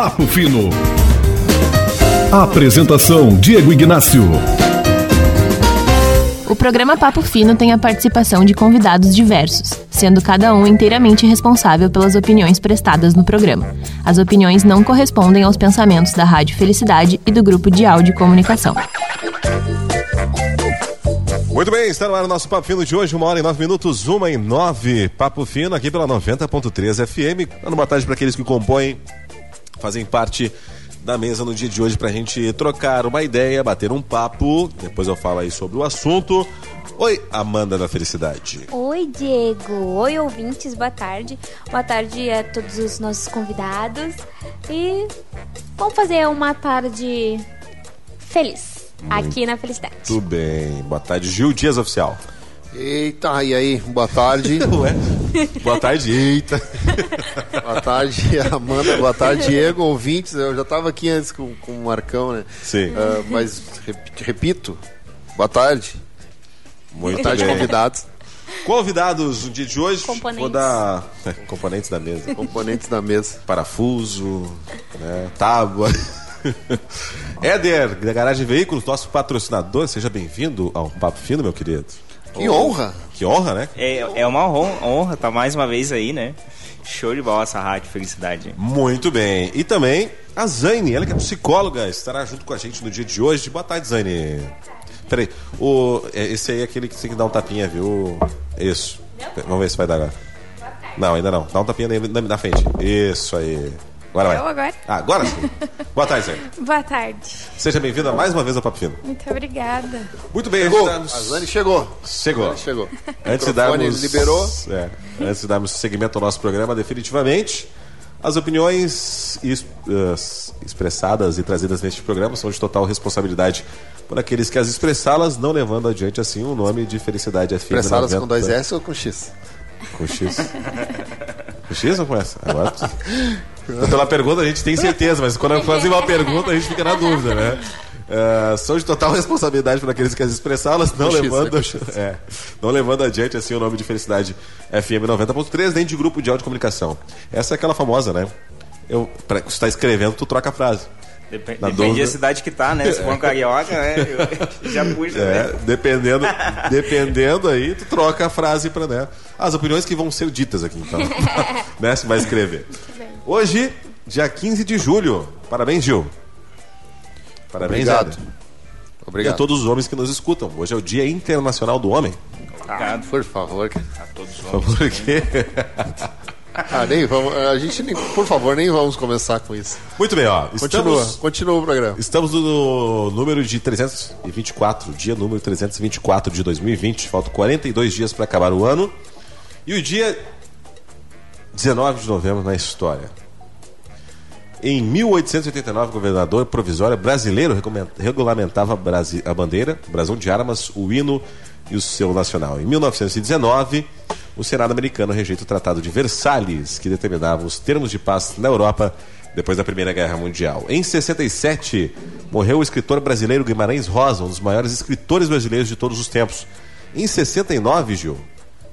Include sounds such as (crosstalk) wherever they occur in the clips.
Papo Fino. Apresentação Diego Ignácio. O programa Papo Fino tem a participação de convidados diversos, sendo cada um inteiramente responsável pelas opiniões prestadas no programa. As opiniões não correspondem aos pensamentos da Rádio Felicidade e do grupo de áudio e comunicação. Muito bem, está no ar o nosso Papo Fino de hoje, uma hora e nove minutos, uma e nove. Papo Fino aqui pela 90.3 FM. Dando boa tarde para aqueles que compõem, fazem parte da mesa no dia de hoje para a gente trocar uma ideia, bater um papo. Depois eu falo aí sobre o assunto. Oi, Amanda da Felicidade. Oi, Diego. Oi, ouvintes. Boa tarde. Boa tarde a todos os nossos convidados. E vamos fazer uma tarde feliz aqui na Felicidade. Tudo bem. Boa tarde, Gil Dias Oficial. Eita, e aí? Boa tarde. (laughs) Ué? Boa tarde, eita. (laughs) Boa tarde, Amanda. Boa tarde, Diego, ouvintes. Eu já estava aqui antes com, com o Marcão, né? Sim. Ah, mas, rep- repito, boa tarde. Muito Boa tarde, bem. convidados. Convidados no dia de hoje. Componentes. Vou dar componentes da mesa. Componentes da mesa. Parafuso, né, tábua. (laughs) Éder, da Garagem Veículos, nosso patrocinador, seja bem-vindo ao Papo Fino, meu querido. Que honra! Que honra, né? É, é uma hon- honra estar mais uma vez aí, né? Show de bola essa rádio, felicidade. Muito bem. E também a Zane, ela que é psicóloga, estará junto com a gente no dia de hoje. Boa tarde, Zane. Peraí, o, é, esse aí é aquele que tem que dar um tapinha, viu? Isso. Vamos ver se vai dar agora. Não, ainda não. Dá um tapinha na, na frente. Isso aí. Agora vai. Eu agora? Ah, agora sim. (laughs) Boa tarde, Zane. Boa tarde. Seja bem-vinda mais uma vez ao Papo Fino. Muito obrigada. Muito bem, Chegou! A. Zane chegou. Chegou. Zane chegou. Antes de darmos... liberou. É, antes de darmos seguimento ao nosso programa, definitivamente, as opiniões es- eh, expressadas e trazidas neste programa são de total responsabilidade por aqueles que as expressá-las, não levando adiante assim o nome de Felicidade FM. Expressadas 90. com dois S ou com X? Com X. com X ou com S? Agora. (laughs) tu- Pela pergunta a gente tem certeza, mas quando fazem uma (laughs) pergunta a gente fica na dúvida, né? São de total responsabilidade por aqueles que as expressá-las, não levando, é é, não levando adiante assim o nome de Felicidade FM 90.3, nem de grupo de áudio comunicação. Essa é aquela famosa, né? Eu, pra, se está escrevendo, tu troca a frase. Depende dúvida. da cidade que tá, né? Se for um carioca, né? Eu (laughs) já puxa, É, né? dependendo, dependendo aí, tu troca a frase para né? As opiniões que vão ser ditas aqui, então. (laughs) né? Se vai escrever. Hoje, dia 15 de julho. Parabéns, Gil. Parabéns, Obrigado. Éder. E a Obrigado. todos os homens que nos escutam. Hoje é o Dia Internacional do Homem. Obrigado Por favor. a todos os homens. Por quê? (laughs) Ah, nem vamos. A gente, nem, por favor, nem vamos começar com isso. Muito bem, ó. Continua, Estamos, continua o programa. estamos no número de 324, dia número 324 de 2020. Faltam 42 dias para acabar o ano. E o dia 19 de novembro na história. Em 1889, o governador provisório brasileiro regulamentava a, bandeira, o brasão de armas, o hino e o selo nacional. Em 1919, o Senado americano rejeita o Tratado de Versalhes, que determinava os termos de paz na Europa depois da Primeira Guerra Mundial. Em 67, morreu o escritor brasileiro Guimarães Rosa, um dos maiores escritores brasileiros de todos os tempos. Em 69, Gil,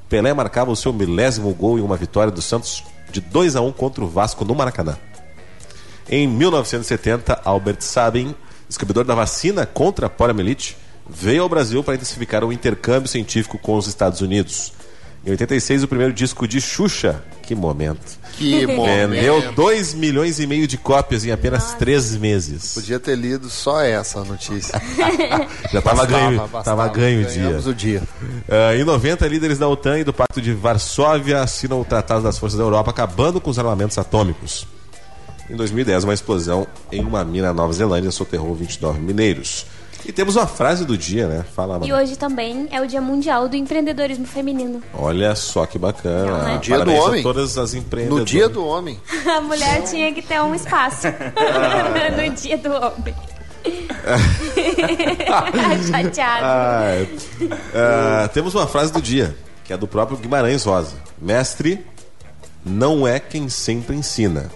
Pelé marcava o seu milésimo gol em uma vitória do Santos de 2 a 1 contra o Vasco no Maracanã. Em 1970, Albert Sabin, descobridor da vacina contra a poliomielite, veio ao Brasil para intensificar o intercâmbio científico com os Estados Unidos. Em 86, o primeiro disco de Xuxa, que momento, Que vendeu momento. 2 milhões e meio de cópias em apenas 3 meses. Podia ter lido só essa notícia. (laughs) Já estava ganho, bastava. tava ganho o dia. O dia. Ah, em 90, líderes da OTAN e do Pacto de Varsóvia assinam o Tratado das Forças da Europa, acabando com os armamentos atômicos. Em 2010, uma explosão em uma mina na Nova Zelândia soterrou 29 mineiros. E temos uma frase do dia, né? Fala, E hoje também é o Dia Mundial do Empreendedorismo Feminino. Olha só que bacana. Legal, né? Dia do Parabéns homem. a todas as empreendedoras. No dia do homem. (laughs) A mulher tinha que ter um espaço (laughs) no Dia do Homem. (laughs) Chateado. Ah, ah, temos uma frase do dia, que é do próprio Guimarães Rosa. Mestre não é quem sempre ensina,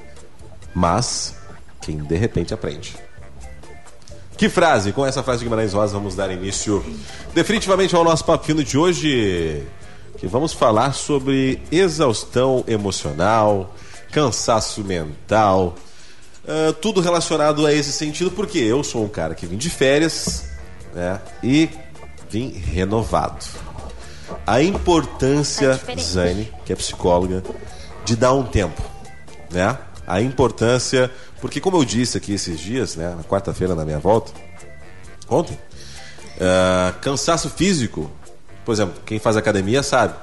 mas quem de repente aprende. Que frase? Com essa frase de Guimarães Rosa vamos dar início definitivamente ao nosso papino de hoje, que vamos falar sobre exaustão emocional, cansaço mental, Ah, tudo relacionado a esse sentido, porque eu sou um cara que vim de férias né, e vim renovado. A importância, É diferente. Zane, que é psicóloga, de dar um tempo, né? A importância, porque como eu disse aqui esses dias, né, na quarta-feira na minha volta, ontem, ah, cansaço físico, por exemplo, quem faz academia sabe.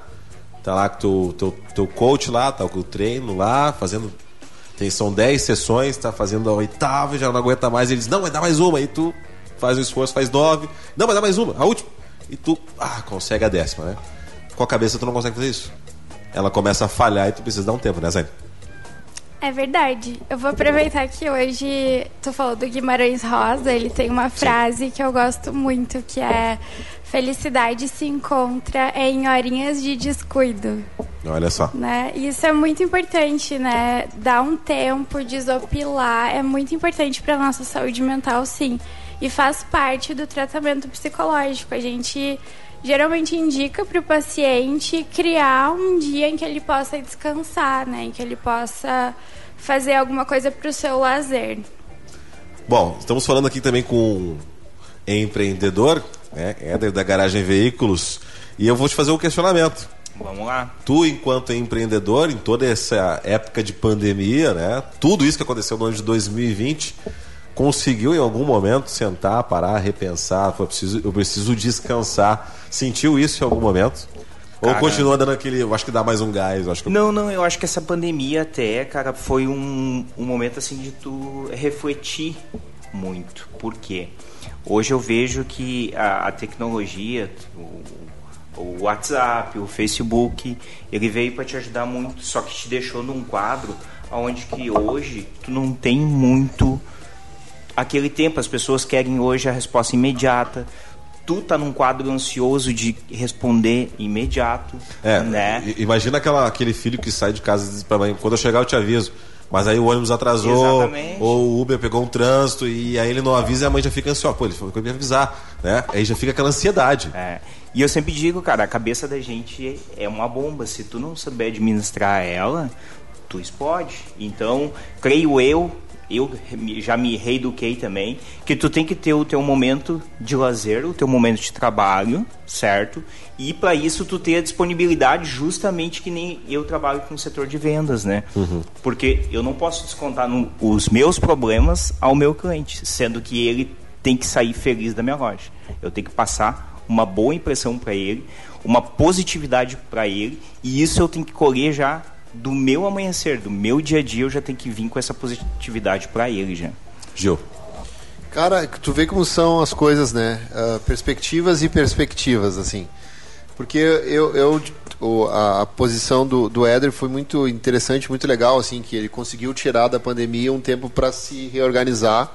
Tá lá com teu, teu, teu coach lá, tá com o treino lá, fazendo. Tem, são 10 sessões, tá fazendo a oitava já não aguenta mais. Ele diz, não, vai dar mais uma. Aí tu faz o esforço, faz nove. Não, vai dar mais uma, a última. E tu, ah, consegue a décima, né? Com a cabeça tu não consegue fazer isso. Ela começa a falhar e tu precisa dar um tempo, né, Zane? É verdade. Eu vou aproveitar que hoje tu falou do Guimarães Rosa, ele tem uma frase que eu gosto muito, que é felicidade se encontra em horinhas de descuido, Olha só. né? Isso é muito importante, né? Dar um tempo, desopilar, é muito importante para nossa saúde mental, sim. E faz parte do tratamento psicológico. A gente geralmente indica para o paciente criar um dia em que ele possa descansar, né? Em que ele possa fazer alguma coisa para o seu lazer. Bom, estamos falando aqui também com um empreendedor, né? Éder da Garagem Veículos. E eu vou te fazer um questionamento. Vamos lá. Tu, enquanto empreendedor, em toda essa época de pandemia, né? Tudo isso que aconteceu no ano de 2020, conseguiu em algum momento sentar, parar, repensar, foi preciso, eu preciso descansar. Sentiu isso em algum momento? Ou Cara- continua dando aquele, eu acho que dá mais um gás, acho que Não, não, eu acho que essa pandemia até, cara, foi um, um momento assim de tu refletir muito. Por quê? Hoje eu vejo que a, a tecnologia, o, o WhatsApp, o Facebook, ele veio para te ajudar muito, só que te deixou num quadro onde que hoje tu não tem muito aquele tempo. As pessoas querem hoje a resposta imediata. Tu tá num quadro ansioso de responder imediato, É, né? imagina aquela, aquele filho que sai de casa e diz pra mãe, quando eu chegar eu te aviso. Mas aí o ônibus atrasou, Exatamente. ou o Uber pegou um trânsito e aí ele não avisa e a mãe já fica ansiosa. Pô, ele falou que eu ia me avisar, né? Aí já fica aquela ansiedade. É. E eu sempre digo, cara, a cabeça da gente é uma bomba. Se tu não souber administrar ela, tu explode. Então, creio eu, eu já me reeduquei também, que tu tem que ter o teu momento de lazer, o teu momento de trabalho, certo? E para isso tu ter a disponibilidade justamente que nem eu trabalho com o setor de vendas, né? Porque eu não posso descontar no- os meus problemas ao meu cliente, sendo que ele tem que sair feliz da minha loja. Eu tenho que passar uma boa impressão para ele, uma positividade para ele, e isso eu tenho que colher já do meu amanhecer, do meu dia a dia, eu já tenho que vir com essa positividade para ele já. Gil. Cara, tu vê como são as coisas, né? Ah, perspectivas e perspectivas, assim. Porque eu, eu o- a, a posição do, do Éder foi muito interessante, muito legal, assim, que ele conseguiu tirar da pandemia um tempo para se reorganizar,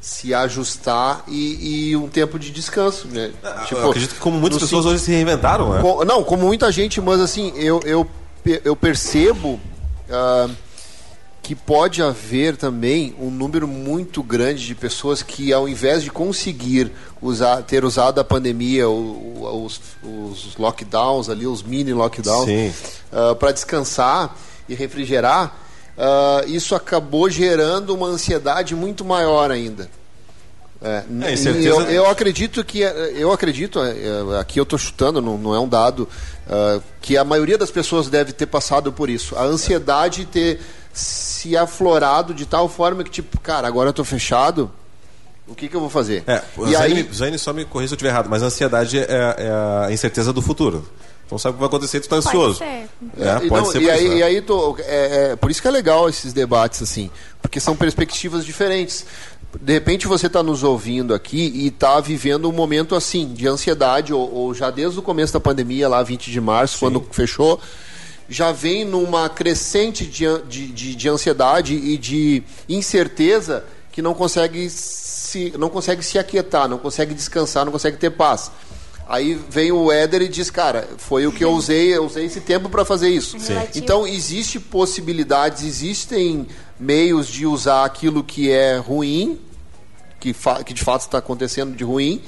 se ajustar e, e um tempo de descanso, né? eu acredito que como muitas pessoas hoje se reinventaram, né? Co- não, como muita gente, mas assim, eu, eu, eu percebo ah, que pode haver também um número muito grande de pessoas que, ao invés de conseguir usar, ter usado a pandemia, o- os, os lockdowns ali, os mini lockdowns, Sim. para descansar e refrigerar, ah, isso acabou gerando uma ansiedade muito maior ainda. É, É, eu, eu acredito que eu acredito é, é, aqui eu estou chutando não, não é um dado ah, que a maioria das pessoas deve ter passado por isso a ansiedade ter se aflorado de tal forma que tipo cara agora eu estou fechado o que, que eu vou fazer É, e Zaine, aí Zaine, só me corrija se eu estiver errado, mas a ansiedade é, é a incerteza do futuro. Então sabe o que vai acontecer, tu tá Pode ansioso. ser. É, pode não, ser e aí, isso, né? e aí tô- é, é, por isso que é legal esses debates assim, porque são perspectivas diferentes. De repente você está nos ouvindo aqui e está vivendo um momento assim de ansiedade ou, ou já desde o começo da pandemia lá 20 de março quando fechou já vem numa crescente de, de, de, de ansiedade e de incerteza que não consegue se não consegue se aquietar, não consegue descansar, não consegue ter paz. Aí vem o Éder e diz, cara, foi o que eu usei, eu usei esse tempo para fazer isso. Relativo. Então existe possibilidades, existem meios de usar aquilo que é ruim, que, fa- que de fato está acontecendo de ruim,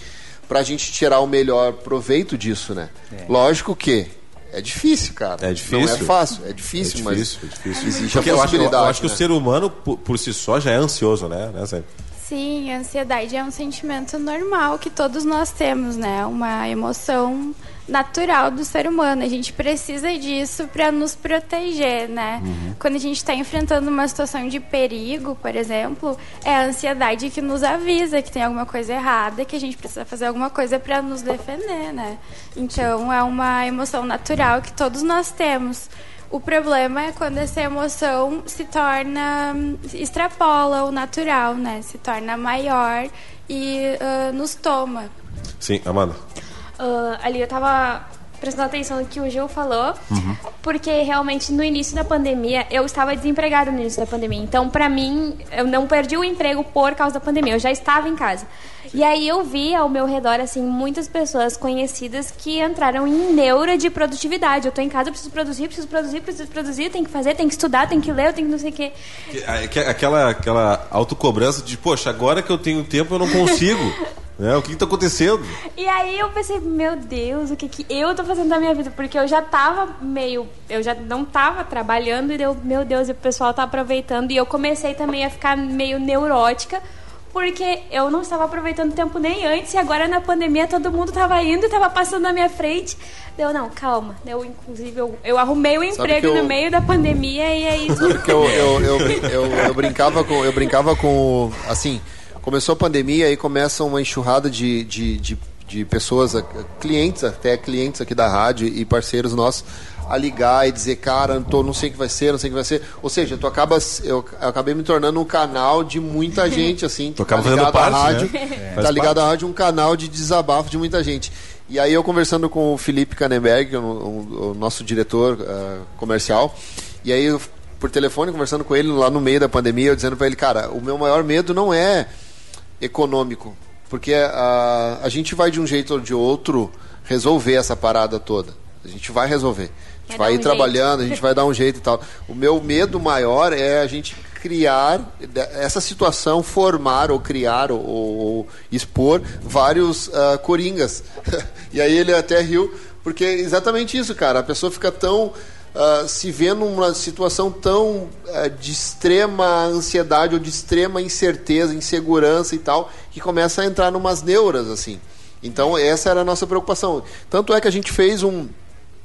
para a gente tirar o melhor proveito disso, né? Lógico que É difícil, cara. É difícil. Não é fácil, é É difícil, difícil, mas é difícil. existe Porque a eu acho, eu, possibilidade. eu acho que né? o ser humano, por, por si só, já é ansioso, né? né Zé? Sim, ansiedade é um sentimento normal que todos nós temos, né? Uma emoção natural do ser humano. A gente precisa disso para nos proteger, né? Quando a gente está enfrentando uma situação de perigo, por exemplo, é a ansiedade que nos avisa que tem alguma coisa errada, que a gente precisa fazer alguma coisa para nos defender, né? Então é uma emoção natural que todos nós temos. O problema é quando essa emoção se torna extrapola o natural, né? Se torna maior e ah, nos toma. Sim, Amanda. Ah, ali eu tava prestando atenção no que o Gil falou, Uhum. porque realmente no início da pandemia eu estava desempregada no início da pandemia. Então, pra mim, eu não perdi o emprego por causa da pandemia, eu já estava em casa. E aí eu vi ao meu redor assim muitas pessoas conhecidas que entraram em neura de produtividade. Eu tô em casa, preciso produzir, preciso produzir, preciso produzir, tem que fazer, tem que estudar, tem que ler, eu tenho que não sei o quê. Que- Aquela, aquela autocobrança de, poxa, agora que eu tenho tempo eu não consigo. (laughs) né? O que está acontecendo? E aí eu pensei, meu Deus, o que, que eu tô fazendo da minha vida? Porque eu já tava meio. Eu já não tava trabalhando e deu, meu Deus, e o pessoal tá aproveitando. E eu comecei também a ficar meio neurótica. Porque eu não estava aproveitando tempo nem antes, e agora na pandemia todo mundo tava indo e tava passando na minha frente. Deu, não, calma. Eu, inclusive, eu, eu arrumei o emprego que eu- no meio da pandemia e aí. Porque eu, eu, eu, eu, eu brincava com. Eu brincava com. Assim, começou a pandemia e começa uma enxurrada de, de, de, de pessoas, clientes, até clientes aqui da rádio e parceiros nossos, a ligar e dizer, cara, tô, não sei o que vai ser, não sei o que vai ser. Ou seja, tu acaba, eu, eu acabei me tornando um canal de muita (laughs) gente, assim. Tu acaba tá ligado à parte, rádio, né? (laughs) Tá ligado à rádio, um canal de desabafo de muita gente. E aí eu conversando com o Felipe Canenberg, o, o- o nosso diretor ah, comercial, e aí eu, por telefone conversando com ele lá no meio da pandemia, eu dizendo para ele, cara, o meu maior medo não é econômico, porque a, a gente vai de um jeito ou de outro resolver essa parada toda. A gente vai resolver. A gente Vai vai ir um trabalhando, a gente vai dar um jeito e tal. O meu medo maior é a gente criar essa situação, formar ou criar ou, ou- expor vários ah, coringas. (laughs) e aí ele até riu, porque é exatamente isso, cara. A pessoa fica tão ah, se vê numa situação tão ah, de extrema ansiedade ou de extrema incerteza, insegurança e tal, que começa a entrar numas neuras assim. Então essa era a nossa preocupação. Tanto é que a gente fez um,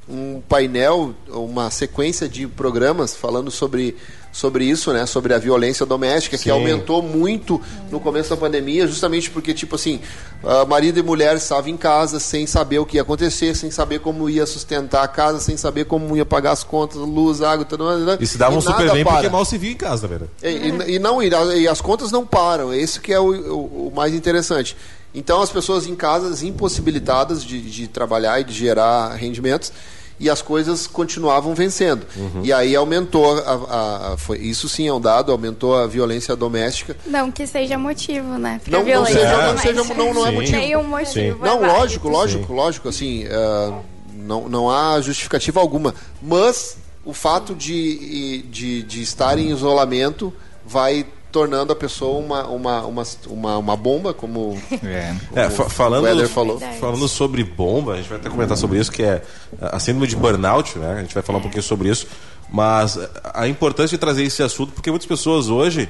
um painel, uma sequência de programas falando sobre, sobre isso, né? Sobre a violência doméstica, que Sim. aumentou muito no começo da pandemia, justamente porque, tipo assim, ah, marido e mulher estavam em casa sem saber o que ia acontecer, sem saber como ia sustentar a casa, sem saber como ia pagar as contas, luz, água, tudo mais. E se davam nada super bem para. porque mal se via em casa, né? E, e- e não, e, e as contas não param, é isso que é o, o- o mais interessante. Então as pessoas em casas impossibilitadas de, de trabalhar e de gerar rendimentos e as coisas continuavam vencendo. E aí aumentou, a, a- a- foi, isso sim é um dado, aumentou a violência doméstica. Não que seja motivo, né? Pra Não, não seja, não, doméstica. seja, não, não é Sim. motivo. Nenhum motivo. Sim. é Não, lógico, lógico, lógico, assim, ah, não, não há justificativa alguma. Mas o fato de, de, de estar em isolamento vai tornando a pessoa uma, uma, uma, uma, uma bomba, como (laughs) É. É, fa- falando, o falou. Falando sobre bomba, a gente vai até comentar sobre isso, que é a síndrome de burnout, né? A gente vai falar um pouquinho sobre isso. Mas a importância de trazer esse assunto, porque muitas pessoas hoje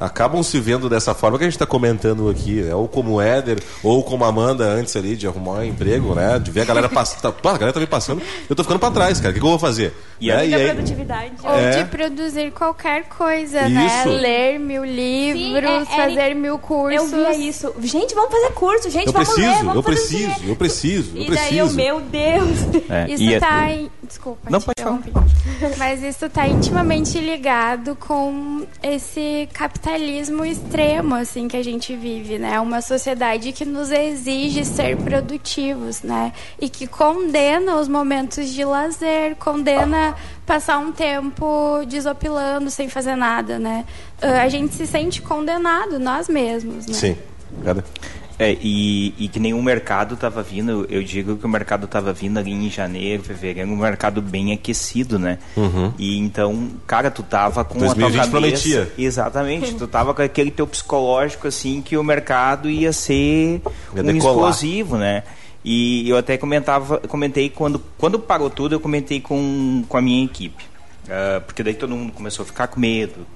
acabam se vendo dessa forma que a gente está comentando aqui, né? ou como o Éder, ou como a Amanda antes ali, de arrumar um emprego, né? De ver a galera passando. Pô, a galera tá me passando, eu tô ficando pra trás, cara. O que, que eu vou fazer? E Né? E da aí- produtividade. Ou É. de produzir qualquer coisa, né? Isso. Ler mil livros, é- é- fazer mil cursos. Eu via isso. Gente, vamos fazer curso, gente, eu vamos preciso, ler, vamos eu preciso, eu preciso, eu E daí eu, preciso. meu Deus. É, Isso e a- tá. Desculpa, Não, pode falar. Mas isso tá intimamente ligado com esse capitalismo extremo, assim, que a gente vive, né? Uma sociedade que nos exige ser produtivos, né? E que condena os momentos de lazer, condena passar um tempo desopilando, sem fazer nada, né? Ah, A gente se sente condenado, nós mesmos, né? Sim. Cara, É, e, e que nenhum mercado estava vindo, eu digo que o mercado estava vindo ali em janeiro, fevereiro, um mercado bem aquecido, né? E então, cara, tu tava com a 2020 tua cabeça... prometia. Exatamente, tu tava com aquele teu psicológico, assim, que o mercado ia ser Ia um decolar. explosivo, né? E eu até comentava, comentei quando, quando parou tudo, eu comentei com, com a minha equipe. Uh, porque daí todo mundo começou a ficar com medo.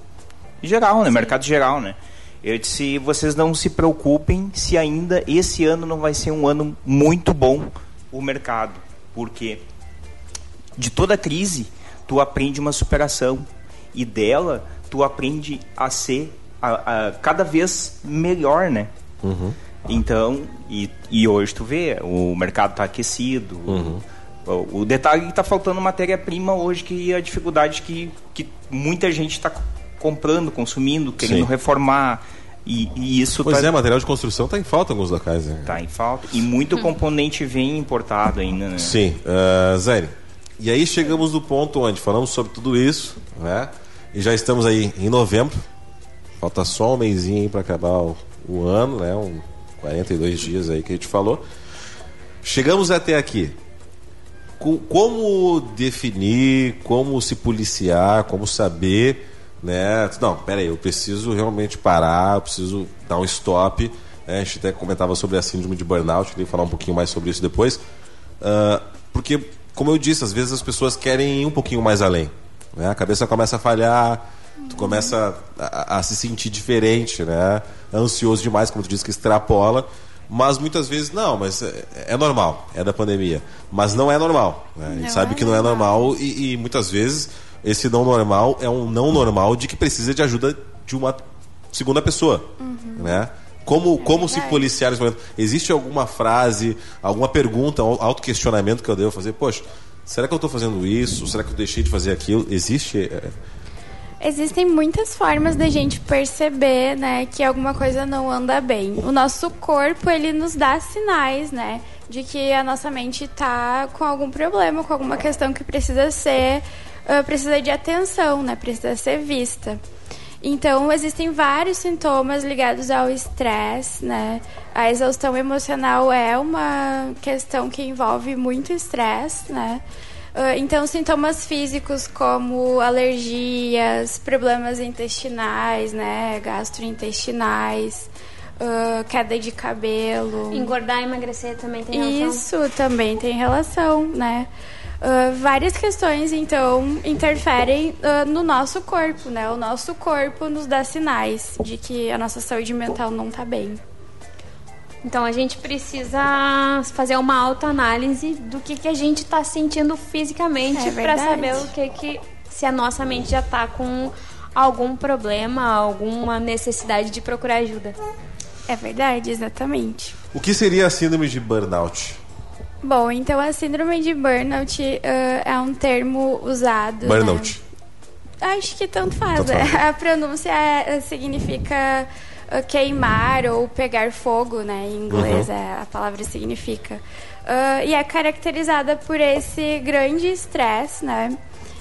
Em geral, né? Sim. Mercado geral, né? Eu disse, vocês não se preocupem se ainda esse ano não vai ser um ano muito bom o mercado. Porque de toda crise, tu aprende uma superação. E dela, tu aprende a ser a, a cada vez melhor, né? Uhum. Então, e, e hoje tu vê, o mercado está aquecido. Uhum. O, o, detalhe é que está faltando matéria-prima hoje, que é a dificuldade que, que muita gente está comprando, consumindo, querendo Sim. reformar. E, e, isso pois tá... é, material de construção está em falta em alguns locais. Né? Está em falta. E muito hum. componente vem importado ainda. Né? Sim. Uh, Zé, e aí chegamos no ponto onde falamos sobre tudo isso, né? E já estamos aí em novembro. Falta só um mêsinho para acabar o, o, ano, né? Um 42 dias aí que a gente falou. Chegamos até aqui. Como definir, como se policiar, como saber, né? Não, peraí, eu preciso realmente parar, eu preciso dar um stop. Né? A gente até comentava sobre a síndrome de burnout, queria falar um pouquinho mais sobre isso depois. Uh, porque, como eu disse, às vezes as pessoas querem ir um pouquinho mais além. Né? A cabeça começa a falhar, tu começa a, a, se sentir diferente, né? Ansioso demais, como tu disse, que extrapola. Mas muitas vezes, não, mas é, é normal, é da pandemia. Mas não é normal. Né? A gente sabe é que não é normal e, e, muitas vezes esse não normal é um não normal de que precisa de ajuda de uma segunda pessoa. Uhum. Né? Como, é como se policiar nesse momento? Existe alguma frase, alguma pergunta, autoquestionamento que eu devo fazer? Poxa, será que eu estou fazendo isso? Será que eu deixei de fazer aquilo? Existe é, Existem muitas formas da gente perceber, né, que alguma coisa não anda bem. O nosso corpo, ele nos dá sinais, né, de que a nossa mente está com algum problema, com alguma questão que precisa ser, uh, precisa de atenção, né, precisa ser vista. Então, existem vários sintomas ligados ao estresse, né? A exaustão emocional é uma questão que envolve muito estresse, né? Ah, então, sintomas físicos como alergias, problemas intestinais, né, gastrointestinais, uh, queda de cabelo. Engordar e emagrecer também tem relação? Isso também tem relação, né? Uh, várias questões, então, interferem uh, no nosso corpo, né? O nosso corpo nos dá sinais de que a nossa saúde mental não está bem. Então a gente precisa fazer uma autoanálise do que, que a gente está sentindo fisicamente é para saber o que, que se a nossa mente já está com algum problema, alguma necessidade de procurar ajuda. É verdade, exatamente. O que seria a síndrome de burnout? Bom, então a síndrome de burnout uh, é um termo usado. Né? Burnout. Né? Acho que tanto faz. Tanto faz. (laughs) A pronúncia é, significa uh, queimar ou pegar fogo, né? Em inglês uhum. é, a palavra significa. Uh, e é caracterizada por esse grande estresse, né?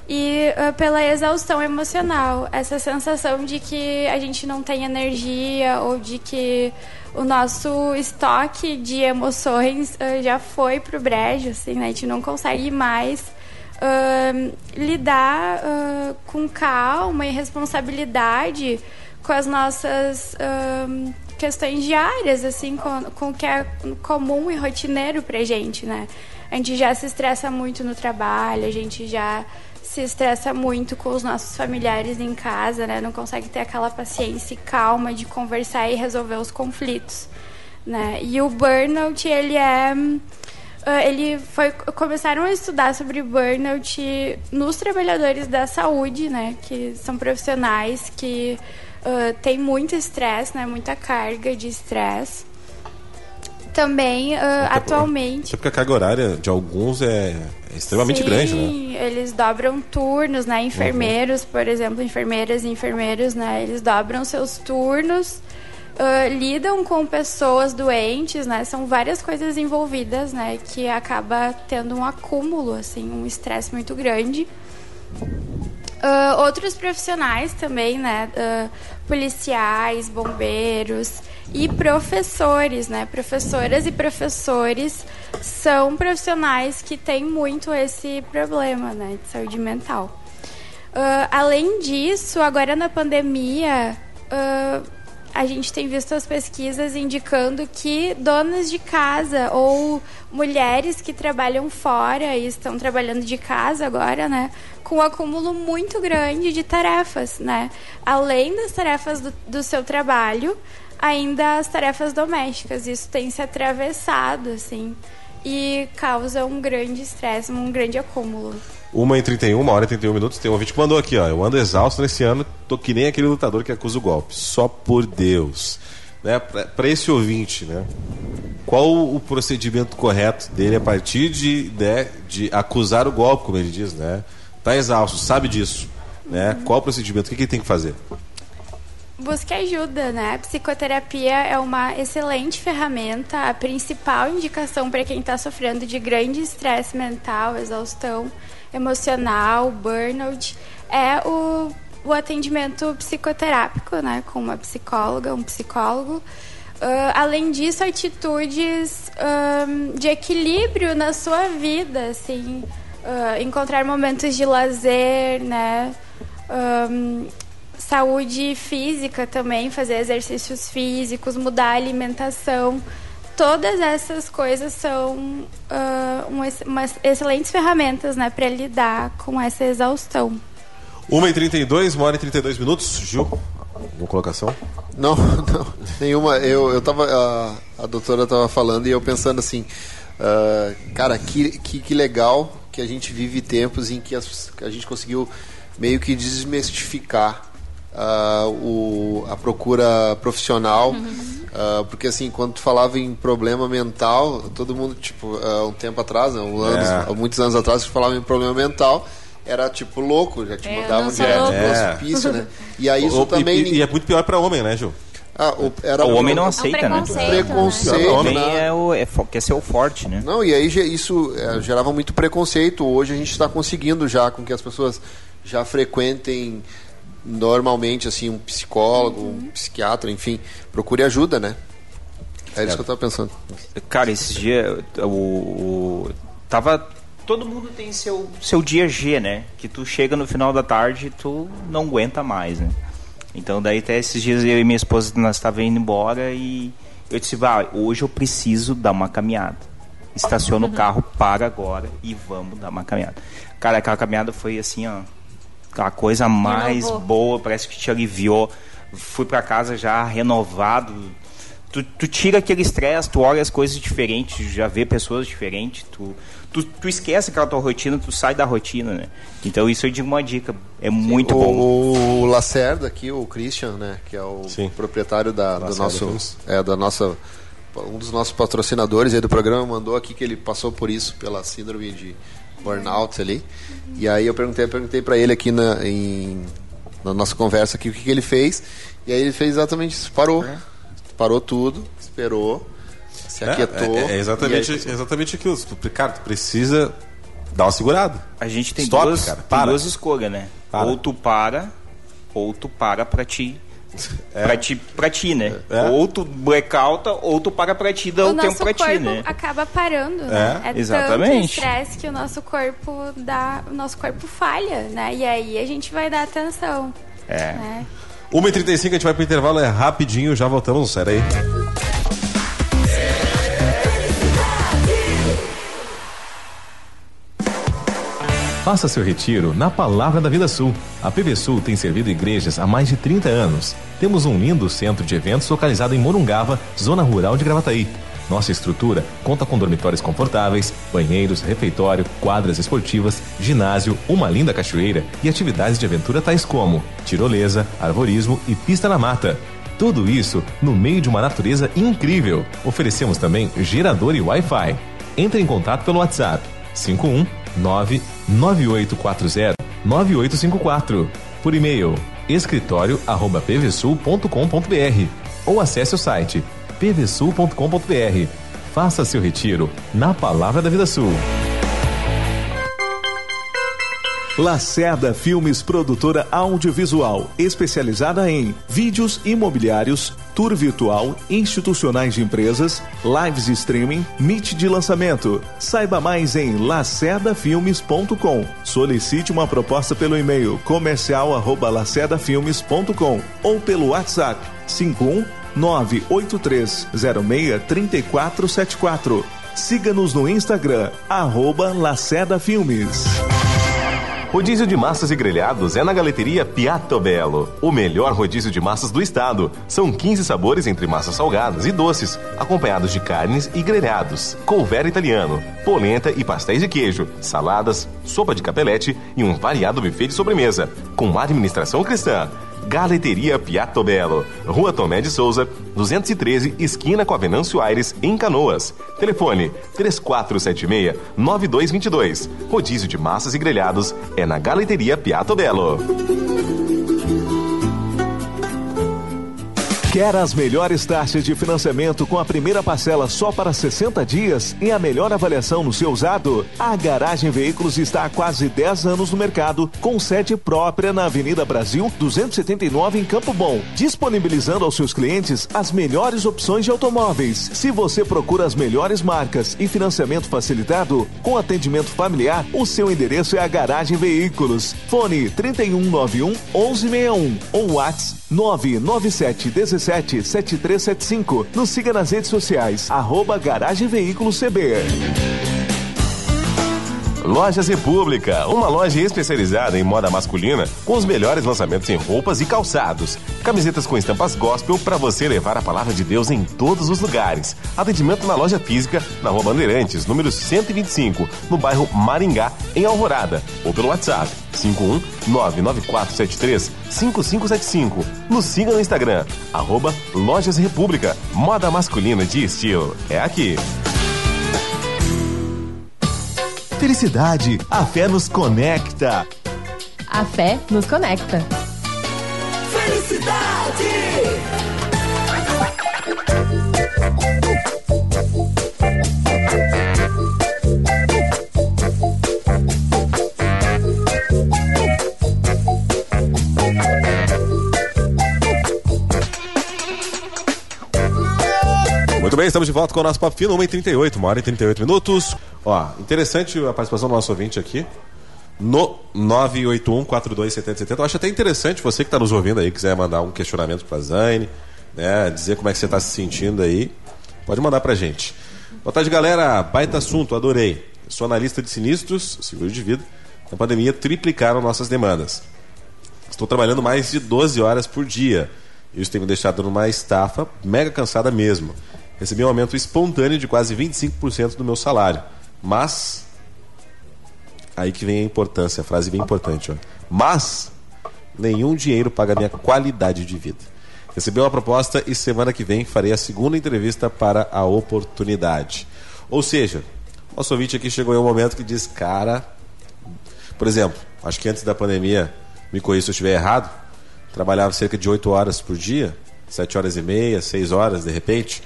E uh, pela exaustão emocional, essa sensação de que a gente não tem energia ou de que o nosso estoque de emoções uh, já foi pro brejo, assim, né? A gente não consegue mais uh, lidar uh, com calma e responsabilidade com as nossas questões diárias, assim, com, com o que é comum e rotineiro pra gente, né? A gente já se estressa muito no trabalho, a gente já se estressa muito com os nossos familiares em casa, né? Não consegue ter aquela paciência e calma de conversar e resolver os conflitos, né? E o burnout, ele é ah, ele foi começaram a estudar sobre burnout nos trabalhadores da saúde, né, que são profissionais que uh, tem muito estresse, né? Muita carga de estresse. Também, uh, atualmente... Até porque a carga horária de alguns é, é extremamente Sim, grande, né? eles dobram turnos, né? Enfermeiros, uhum. por exemplo, enfermeiras e enfermeiros, né? Eles dobram seus turnos... Uh, lidam com pessoas doentes, né? São várias coisas envolvidas, né? Que acaba tendo um acúmulo, assim, um estresse muito grande. Uh, outros profissionais também, né? Uh, policiais, bombeiros e professores, né? Professoras e professores são profissionais que têm muito esse problema, né? De saúde mental. Uh, além disso, agora na pandemia, a gente tem visto as pesquisas indicando que donas de casa ou mulheres que trabalham fora e estão trabalhando de casa agora, né, com um acúmulo muito grande de tarefas, né, além das tarefas do, do seu trabalho, ainda as tarefas domésticas. Isso tem se atravessado, assim, e causa um grande estresse, um grande acúmulo. Uma em 31, uma hora e 31 minutos. Tem um ouvinte que mandou aqui, ó. Eu ando exausto nesse ano, tô que nem aquele lutador que acusa o golpe. Só por Deus. Né? Para esse ouvinte, né? Qual o procedimento correto dele a partir de, né, de acusar o golpe, como ele diz, né? Tá exausto, sabe disso. Né? Qual o procedimento? O que, que ele tem que fazer? Busque ajuda, né? Psicoterapia é uma excelente ferramenta, a principal indicação para quem está sofrendo de grande estresse mental, exaustão emocional, burnout, é o, o atendimento psicoterápico, né, com uma psicóloga, um psicólogo. Uh, além disso, atitudes um, de equilíbrio na sua vida, assim, uh, encontrar momentos de lazer, né, um, saúde física também, fazer exercícios físicos, mudar a alimentação todas essas coisas são uh, umas, umas, excelentes ferramentas né, para lidar com essa exaustão. 1h32, uma hora e 32 minutos. Gil, alguma colocação? Não, (laughs) não, nenhuma. Eu, eu tava. A, a doutora estava falando e eu pensando assim, uh, cara, que, que, que legal que a gente vive tempos em que as, a gente conseguiu meio que desmistificar uh, o, a procura profissional. Uhum. Uh, porque assim, quando tu falava em problema mental, todo mundo, tipo, uh, um tempo atrás, né, um anos, é. muitos anos atrás, que falava em problema mental, era tipo louco, já te é, mandavam direto pro é. hospício, né? E aí isso o, também. E, e, é muito pior para homem, né, Gil? Ah, o, era o homem não aceita, é um preconceito, né? Preconceito. O homem né? é o, é, quer ser o forte, né? Não, e aí isso é, gerava muito preconceito. Hoje a gente está conseguindo já com que as pessoas já frequentem normalmente assim um psicólogo, uhum. um psiquiatra, enfim, procure ajuda, né? É isso que eu tava pensando. Cara, esses dias o, o, tava todo mundo tem seu seu dia G, né? Que tu chega no final da tarde e tu não aguenta mais, né? Então daí até esses dias eu e minha esposa nós estava indo embora e eu disse, vai, hoje eu preciso dar uma caminhada. Estaciona o carro, para agora e vamos dar uma caminhada. Cara, aquela caminhada foi assim, ó, a coisa mais boa, parece que te aliviou. Fui para casa já renovado. Tu, tu tira aquele estresse, tu olha as coisas diferentes, já vê pessoas diferentes, tu, tu, tu esquece aquela tua rotina, tu sai da rotina, né? Então isso eu digo uma dica, é muito o, bom. O Lacerda aqui, o Christian, né, que é o Sim. proprietário da, do nosso, é, da nossa, um dos nossos patrocinadores aí do programa, mandou aqui que ele passou por isso, pela síndrome de burnout ali. E aí eu perguntei, eu perguntei para ele aqui na, em, na nossa conversa aqui o que, que, ele fez. E aí ele fez exatamente isso, parou. É. Parou tudo, esperou, se aquietou. É, é exatamente, aí, exatamente aquilo. Cara, tu precisa dar uma segurada. A gente tem, Stop, duas, cara, tem duas escolhas, né? Para. Ou tu para, ou tu para pra ti é. Pra, ti, pra ti, né? É. Ou tu blackouta, ou tu para pra ti, dá o, o tempo pra ti, né? acaba parando, né? É, é Exatamente. tanto estresse que o nosso corpo dá... O nosso corpo falha, né? E aí a gente vai dar atenção. É. Né? 1h35, a gente vai pro intervalo, é rapidinho, já voltamos, sério aí. Faça seu retiro na Palavra da Vida Sul. A PV Sul tem servido igrejas há mais de 30 anos. Temos um lindo centro de eventos localizado em Morungava, zona rural de Gravataí. Nossa estrutura conta com dormitórios confortáveis, banheiros, refeitório, quadras esportivas, ginásio, uma linda cachoeira e atividades de aventura tais como tirolesa, arvorismo e pista na mata. Tudo isso no meio de uma natureza incrível. Oferecemos também gerador e Wi-Fi. Entre em contato pelo WhatsApp 51 99840 9854. Por e-mail escritório@pvsul.com.br ou acesse o site pvsul.com.br. Faça seu retiro na Palavra da Vida Sul. Lacerda Filmes Produtora Audiovisual, especializada em vídeos imobiliários, tour virtual, institucionais de empresas, lives streaming, meet de lançamento. Saiba mais em lacerdafilmes.com. Solicite uma proposta pelo e-mail comercial@lacerdafilmes.com ou pelo WhatsApp 51 98306 3474. Siga-nos no Instagram, arroba Laceda Filmes. Rodízio de massas e grelhados é na Galeteria Piatto Belo, o melhor rodízio de massas do estado. São 15 sabores entre massas salgadas e doces, acompanhados de carnes e grelhados, couver italiano, polenta e pastéis de queijo, saladas, sopa de capelete e um variado buffet de sobremesa, com administração cristã. Galeteria Piatto Belo, Rua Tomé de Souza, 213, esquina com a Venâncio Aires, em Canoas. Telefone 3476-9222. Rodízio de massas e grelhados é na Galeteria Piatto Belo. Quer as melhores taxas de financiamento com a primeira parcela só para 60 dias e a melhor avaliação no seu usado? A Garagem Veículos está há quase 10 anos no mercado, com sede própria na Avenida Brasil 279 em Campo Bom, disponibilizando aos seus clientes as melhores opções de automóveis. Se você procura as melhores marcas e financiamento facilitado com atendimento familiar, o seu endereço é a Garagem Veículos. Fone 3191 1161 ou WhatsApp 997 17 7375. Nos siga nas redes sociais, arroba Garagem Veículos CB. Lojas República, uma loja especializada em moda masculina com os melhores lançamentos em roupas e calçados. Camisetas com estampas gospel para você levar a palavra de Deus em todos os lugares. Atendimento na loja física, na Rua Bandeirantes, número 125, no bairro Maringá, em Alvorada, ou pelo WhatsApp 51 99473 5575. Nos siga no Instagram, arroba Lojas República. Moda masculina de estilo. É aqui. Felicidade, a fé nos conecta. A fé nos conecta. Bem, estamos de volta com o nosso Papo Fino, 1h38, uma hora e 38 minutos. Ó, interessante a participação do nosso ouvinte aqui no 981-427070. Eu acho até interessante você que está nos ouvindo aí, quiser mandar um questionamento para a Zane, né, dizer como é que você está se sentindo aí, pode mandar para gente. Boa tarde, galera. Baita assunto, adorei. Sou analista de sinistros, seguro de vida. Na pandemia, triplicaram nossas demandas. Estou trabalhando mais de 12 horas por dia. Isso tem me deixado numa estafa mega cansada mesmo. Recebi um aumento espontâneo de quase 25% do meu salário. Mas. Aí que vem a importância, a frase bem importante. Ó. Mas. Nenhum dinheiro paga minha qualidade de vida. Recebi uma proposta e semana que vem farei a segunda entrevista para a oportunidade. Ou seja, nosso ouvinte aqui chegou em um momento que diz: Cara. Por exemplo, acho que antes da pandemia, me corrija se eu estiver errado, trabalhava cerca de 8 horas por dia, 7 horas e meia, 6 horas de repente.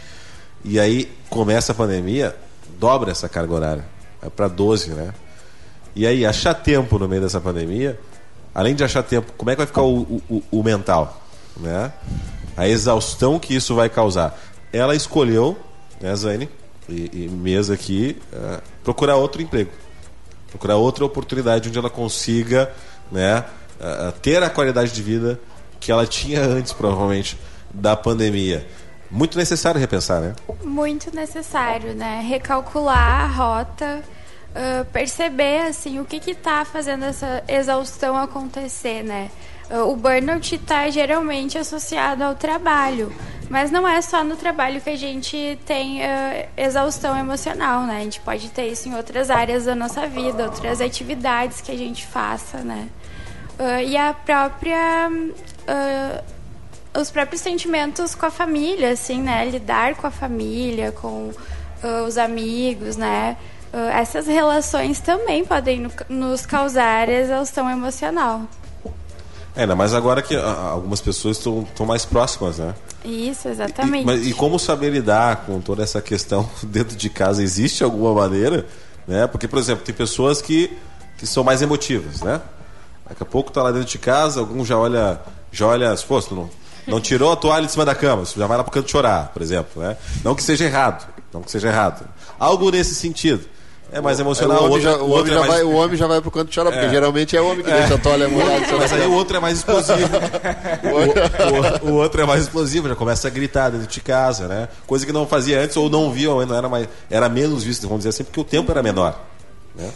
E aí começa a pandemia, dobra essa carga horária. É para 12, né? E aí, achar tempo no meio dessa pandemia, além de achar tempo, como é que vai ficar o, o, o mental? Né? A exaustão que isso vai causar. Ela escolheu, né, Zane, e, e mesa aqui, uh, procurar outro emprego. Procurar outra oportunidade onde ela consiga né, uh, ter a qualidade de vida que ela tinha antes, provavelmente, da pandemia muito necessário repensar, né? Muito necessário, né? Recalcular a rota, uh, perceber assim o que está fazendo essa exaustão acontecer, né? Uh, o burnout está geralmente associado ao trabalho, mas não é só no trabalho que a gente tem uh, exaustão emocional, né? A gente pode ter isso em outras áreas da nossa vida, outras atividades que a gente faça, né? e a própria os próprios sentimentos com a família, assim, né? Lidar com a família, com uh, os amigos, né? Uh, essas relações também podem no, nos causar exaustão emocional. É, ainda mais agora que uh, algumas pessoas estão mais próximas, né? Isso, exatamente. E, mas, e como saber lidar com toda essa questão (laughs) dentro de casa? Existe alguma maneira? Né? Porque, por exemplo, tem pessoas que, que são mais emotivas, né? Daqui a pouco tá lá dentro de casa, algum já olha, já olha, pô, tu não, não tirou a toalha de cima da cama, você já vai lá pro canto chorar, por exemplo, né? Não que seja errado, não que seja errado. Algo nesse sentido. É mais emocional. o, homem outro- já, o, outro homem é já mais- vai, o homem já vai pro canto chorar, porque geralmente é o homem que deixa a toalha molhada. Mas aí o outro é mais explosivo. (laughs) o, o- o outro é mais explosivo, já começa a gritar dentro de casa, né? Coisa que não fazia antes ou não via, ou não era, mais, era menos visto, vamos dizer assim, porque o tempo era menor. Né?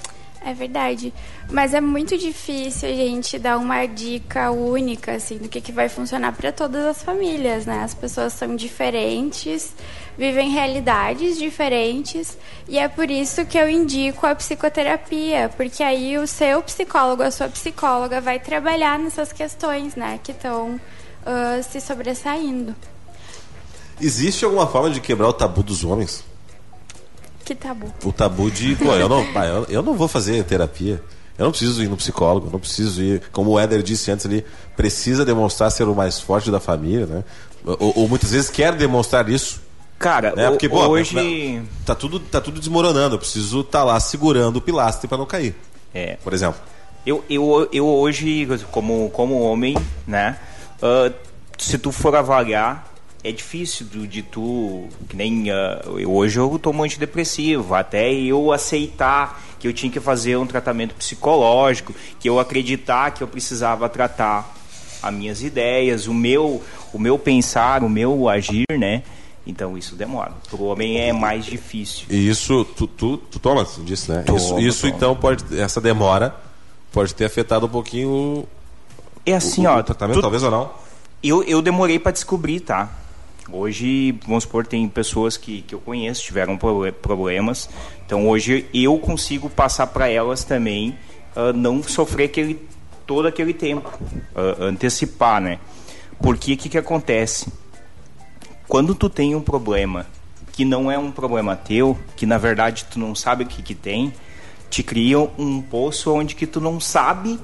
É verdade. Mas é muito difícil a gente dar uma dica única, assim, do que, que vai funcionar para todas as famílias, né? As pessoas são diferentes, vivem realidades diferentes, e é por isso que eu indico a psicoterapia, porque aí o seu psicólogo, a sua psicóloga vai trabalhar nessas questões, né, que estão ah, se sobressaindo. Existe alguma forma de quebrar o tabu dos homens? Que tabu. O tabu de, pô, eu não, pá, eu, eu não vou fazer terapia. Eu não preciso ir no psicólogo, eu não preciso ir. Como o Éder disse antes ali, precisa demonstrar ser o mais forte da família, né? Ou, ou muitas vezes quer demonstrar isso. Cara, Né? o- Porque, pô, hoje. tá tudo, tá tudo desmoronando. Eu preciso estar lá segurando o pilastre para não cair. É, Por exemplo. Eu, eu, eu hoje, como, como homem, né? ah, se tu for avaliar, é difícil de, de tu. Que nem. eu- hoje eu tomo antidepressivo, até eu aceitar que eu tinha que fazer um tratamento psicológico, que eu acreditar que eu precisava tratar as minhas ideias, o meu, o meu pensar, o meu agir, né? Então isso demora. Para o homem é mais difícil. E isso, tu, tu, tu toma, disse, né? Tomo, isso, isso tomo. então, pode, essa demora pode ter afetado um pouquinho o, É assim, o, ó. o tratamento, tu- talvez ou não. Eu, eu demorei para descobrir, tá? Hoje, vamos supor, tem pessoas que, que eu conheço, tiveram proble- problemas. Então, hoje eu consigo passar para elas também ah, não sofrer aquele, todo aquele tempo, ah, antecipar, né? Porque o que, que acontece? Quando tu tem um problema que não é um problema teu, que na verdade tu não sabe o que, que tem, te criam um poço onde que tu não sabe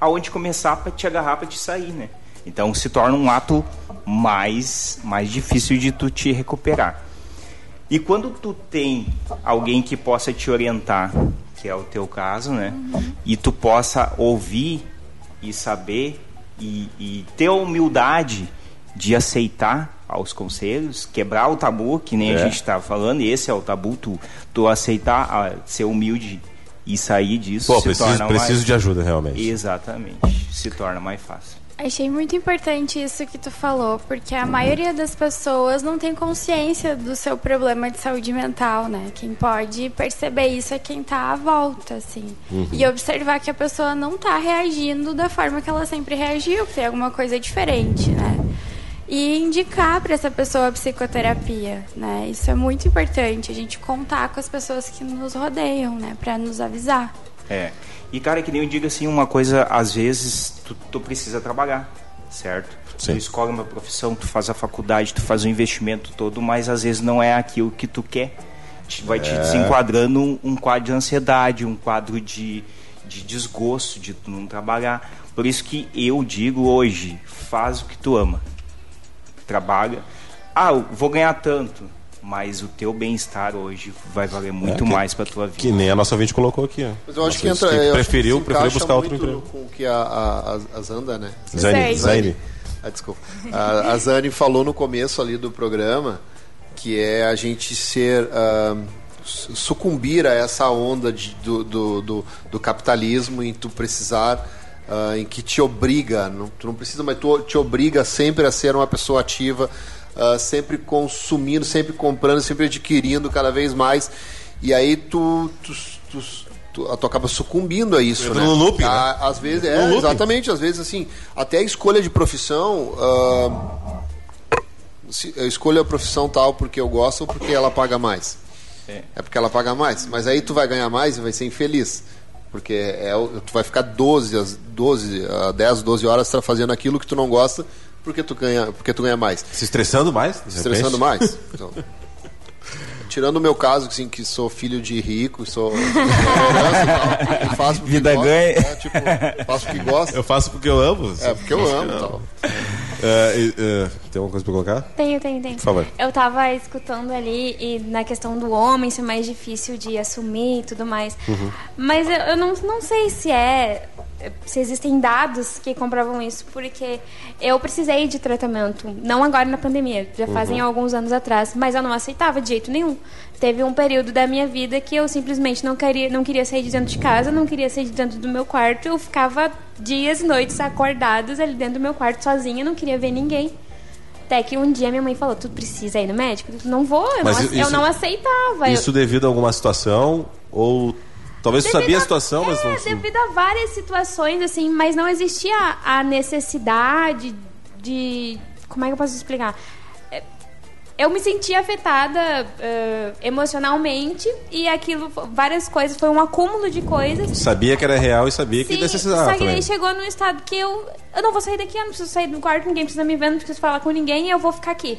aonde começar para te agarrar para te sair, né? Então se torna um ato mais mais difícil de tu te recuperar. E quando tu tem alguém que possa te orientar, que é o teu caso, né? E tu possa ouvir e saber e, e ter a humildade de aceitar aos conselhos, quebrar o tabu, que nem É. a gente estava falando, e esse é o tabu, tu, tu aceitar, ser humilde e sair disso. Pô, se preciso, torna preciso mais... de ajuda, realmente. Exatamente, se torna mais fácil. Achei muito importante isso que tu falou, porque a maioria das pessoas não tem consciência do seu problema de saúde mental, né? Quem pode perceber isso é quem tá à volta, assim. E observar que a pessoa não tá reagindo da forma que ela sempre reagiu, que tem alguma coisa diferente, né? E indicar para essa pessoa a psicoterapia, né? Isso é muito importante, a gente contar com as pessoas que nos rodeiam, né? Para nos avisar. É. E, cara, que nem eu digo assim, uma coisa, às vezes, tu, tu precisa trabalhar, certo? Sim. Tu escolhe uma profissão, tu faz a faculdade, tu faz o investimento todo, mas às vezes não é aquilo que tu quer. Vai te desenquadrando um, um quadro de ansiedade, um quadro de, de desgosto de tu não trabalhar. Por isso que eu digo hoje, faz o que tu ama. Trabalha. Ah, vou ganhar tanto, mas o teu bem-estar hoje vai valer muito que- mais pra tua vida. Que nem a nossa ouvinte colocou aqui. ó. Mas eu acho Nossa, que entra. que eu acho que preferiu, preferiu buscar outro emprego. Com o que a, a, a, a Zanda, né? Zaine, Zaine. Zaine. Ah, desculpa. A, a Zane falou no começo ali do programa que é a gente ser. su- sucumbir a essa onda de- do, do, do, do capitalismo em tu precisar. ah, em que te obriga, não, tu não precisa, mas tu te obriga sempre a ser uma pessoa ativa, ah, sempre consumindo, sempre comprando, sempre adquirindo cada vez mais. E aí tu, tu, tu, tu, tu acaba sucumbindo a isso. Entra né? no looping, né? Ah, Às vezes, No é, looping. exatamente, às vezes assim, até a escolha de profissão. ah, se- eu escolho a profissão tal porque eu gosto ou porque ela paga mais. É. É porque ela paga mais. Mas aí tu vai ganhar mais e vai ser infeliz. Porque é, tu vai ficar 12, às 12, a 10, 12 horas fazendo aquilo que tu não gosta porque tu ganha, porque tu ganha mais. Se estressando mais? Se estressando mais. Então, (laughs) tirando o meu caso, assim, que sou filho de rico, sou (laughs) e tal, eu faço porque Vida gosto, ganha. né, tipo, faço porque gosto. Eu faço porque eu amo. É, porque eu amo e tal. É, e, é, tem alguma coisa pra colocar? Tenho, tenho, tenho. Por favor. Eu tava escutando ali e na questão do homem ser mais difícil de assumir e tudo mais. Uhum. Mas eu, eu não, não sei se é. Se existem dados que comprovam isso, porque eu precisei de tratamento, não agora na pandemia, já fazem alguns anos atrás, mas eu não aceitava de jeito nenhum. Teve um período da minha vida que eu simplesmente não queria, não queria sair de dentro de casa, não queria sair de dentro do meu quarto, eu ficava dias e noites acordados ali dentro do meu quarto sozinha, não queria ver ninguém. Até que um dia minha mãe falou: Tu precisa ir no médico? Eu não vou, eu, Mas não, isso- eu não aceitava. Isso devido a alguma situação? Ou talvez Devido sabia a a- situação, mas é, não. devido a várias situações, assim, mas não existia a necessidade de. Como é que eu posso explicar? Eu me sentia afetada eh, emocionalmente e aquilo, várias coisas, foi um acúmulo de coisas. Sabia que era real e sabia que Sim, necessitava só que também. aí chegou num estado que eu, eu não vou sair daqui, eu não preciso sair do quarto, ninguém precisa me ver, não preciso falar com ninguém, eu vou ficar aqui.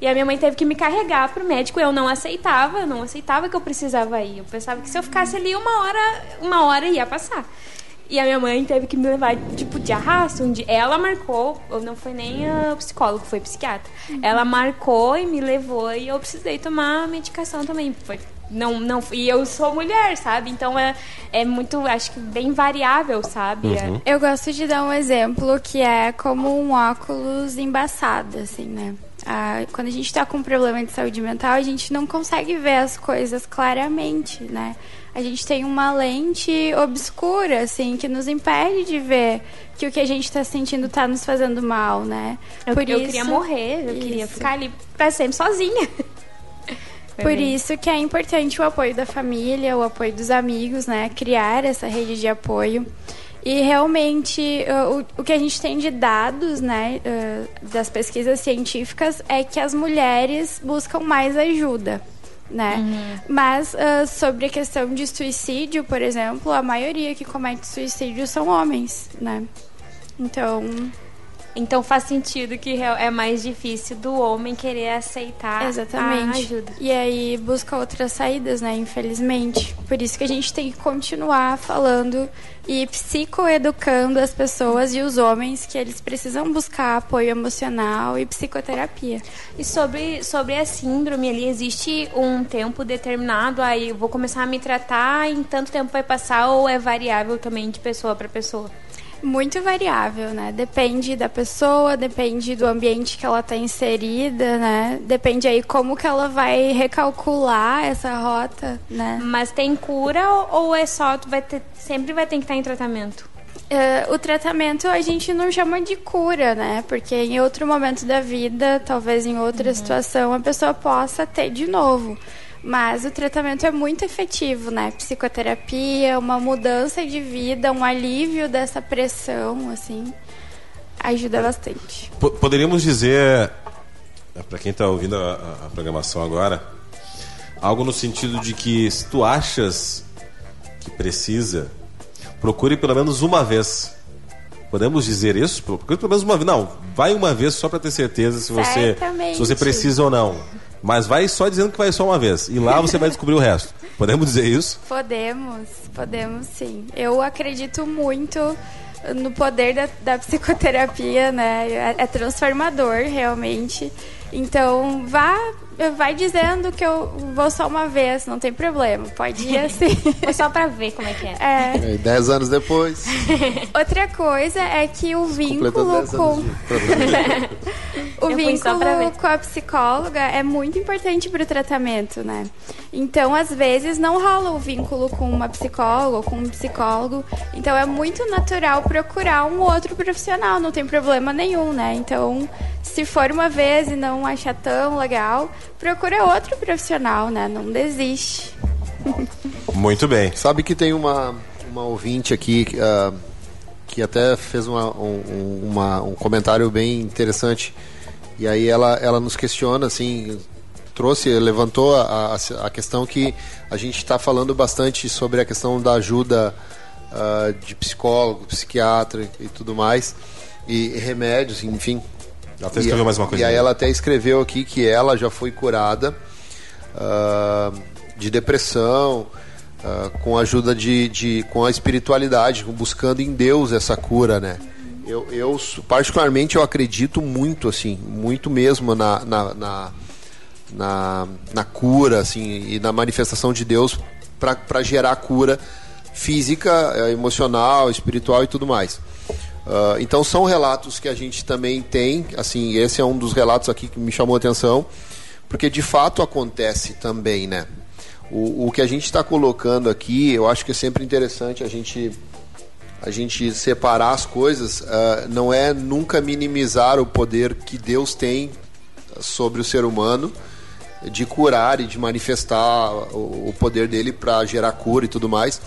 E a minha mãe teve que me carregar pro médico, eu não aceitava, eu não aceitava que eu precisava ir. Eu pensava que se eu ficasse ali uma hora, uma hora ia passar. E a minha mãe teve que me levar, tipo, de arrasto. Dia. Ela marcou, ou não foi nem a psicólogo, foi psiquiatra. Ela marcou e me levou e eu precisei tomar medicação também. Foi, não, não, e eu sou mulher, sabe? Então é, é muito, acho que bem variável, sabe? É- Eu gosto de dar um exemplo que é como um óculos embaçado, assim, né? Ah, quando a gente tá com um problema de saúde mental, a gente não consegue ver as coisas claramente, né? A gente tem uma lente obscura, assim, que nos impede de ver que o que a gente tá sentindo tá nos fazendo mal, né? Eu, Por eu isso- queria morrer, eu queria Isso. ficar ali pra sempre sozinha. (laughs) Por isso que é importante o apoio da família, o apoio dos amigos, né? Criar essa rede de apoio. E realmente uh, o, o que a gente tem de dados, né, uh, das pesquisas científicas é que as mulheres buscam mais ajuda. Né? Mas uh, sobre a questão de suicídio, por exemplo, a maioria que comete suicídio são homens, né? Então, Então faz sentido que é mais difícil do homem querer aceitar Exatamente. a ajuda. E aí busca outras saídas, né? Infelizmente. Por isso que a gente tem que continuar falando e psicoeducando as pessoas e os homens que eles precisam buscar apoio emocional e psicoterapia. E sobre, sobre a síndrome ali, existe um tempo determinado, aí eu vou começar a me tratar, em tanto tempo vai passar, ou é variável também de pessoa para pessoa? Muito variável, né? Depende da pessoa, depende do ambiente que ela está inserida, né? Depende aí como que ela vai recalcular essa rota, né? Mas tem cura ou, é só, tu vai ter, sempre vai ter que estar em tratamento? É, o tratamento a gente não chama de cura, né? Porque em outro momento da vida, talvez em outra situação, a pessoa possa ter de novo. Mas o tratamento é muito efetivo, né? Psicoterapia, uma mudança de vida, um alívio dessa pressão, assim, ajuda bastante. Po- Poderíamos dizer, para quem está ouvindo a, a- a programação agora, algo no sentido de que se tu achas que precisa, procure pelo menos uma vez. Podemos dizer isso? Procure pelo menos uma vez. Não, vai uma vez só para ter certeza se você, Certamente. se você precisa ou não. Mas vai só dizendo que vai só uma vez. E lá você vai descobrir o resto. Podemos dizer isso? Podemos, podemos sim. Eu acredito muito no poder da, da psicoterapia, né? É, é transformador, realmente. Então, vá, vai dizendo que eu vou só uma vez, não tem problema. Pode ir assim. (laughs) Foi só pra ver como é que é. É. E dez anos depois, (laughs) Outra coisa é que o vínculo 10 com (laughs) o Eu vínculo com a psicóloga é muito importante para o tratamento, né? Então, às vezes, não rola o vínculo com uma psicóloga ou com um psicólogo. Então, é muito natural procurar um outro profissional, não tem problema nenhum, né? Então, se for uma vez e não achar tão legal, procura outro profissional, né? Não desiste. Muito bem. Sabe que tem uma, uma ouvinte aqui ah, que até fez uma, um, um- uma- um comentário bem interessante. E aí ela, ela nos questiona, assim, trouxe, levantou a, a, a questão que a gente está falando bastante sobre a questão da ajuda ah, de psicólogo, psiquiatra e tudo mais, e remédios, enfim. Ela até escreveu E- mais uma coisa. E aí ela até escreveu aqui que ela já foi curada ah, de depressão, ah, com a ajuda de, de. com a espiritualidade, buscando em Deus essa cura, né? Eu, eu, particularmente, eu acredito muito, assim, muito mesmo na, na, na, na, na cura, assim, e na manifestação de Deus para gerar cura física, eh, emocional, espiritual e tudo mais. Uh, então são relatos que a gente também tem, assim, esse é um dos relatos aqui que me chamou a atenção, porque de fato acontece também, né? O, o que a gente está colocando aqui, eu acho que é sempre interessante a gente a gente separar as coisas, uh, não é nunca minimizar o poder que Deus tem sobre o ser humano de curar e de manifestar o, o poder dele para gerar cura e tudo mais.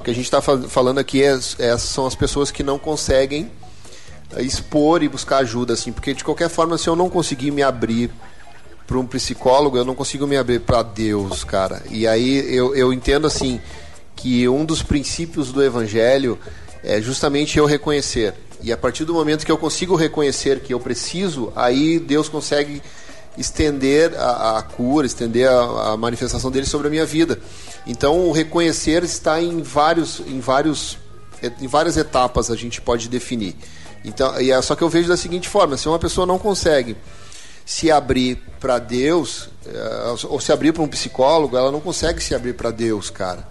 O que a gente está falando aqui é, é, são as pessoas que não conseguem eh, expor e buscar ajuda, assim, porque de qualquer forma, se eu não conseguir me abrir para um psicólogo, eu não consigo me abrir para Deus, cara. E aí eu, eu entendo assim que um dos princípios do Evangelho é justamente eu reconhecer. E a partir do momento que eu consigo reconhecer que eu preciso, aí Deus consegue estender a, a cura, estender a, a, manifestação dele sobre a minha vida. Então, o reconhecer está em vários, em vários, em várias etapas a gente pode definir. Então, e é só que eu vejo da seguinte forma: se uma pessoa não consegue se abrir para Deus, eh, ou se abrir para um psicólogo, ela não consegue se abrir para Deus, cara.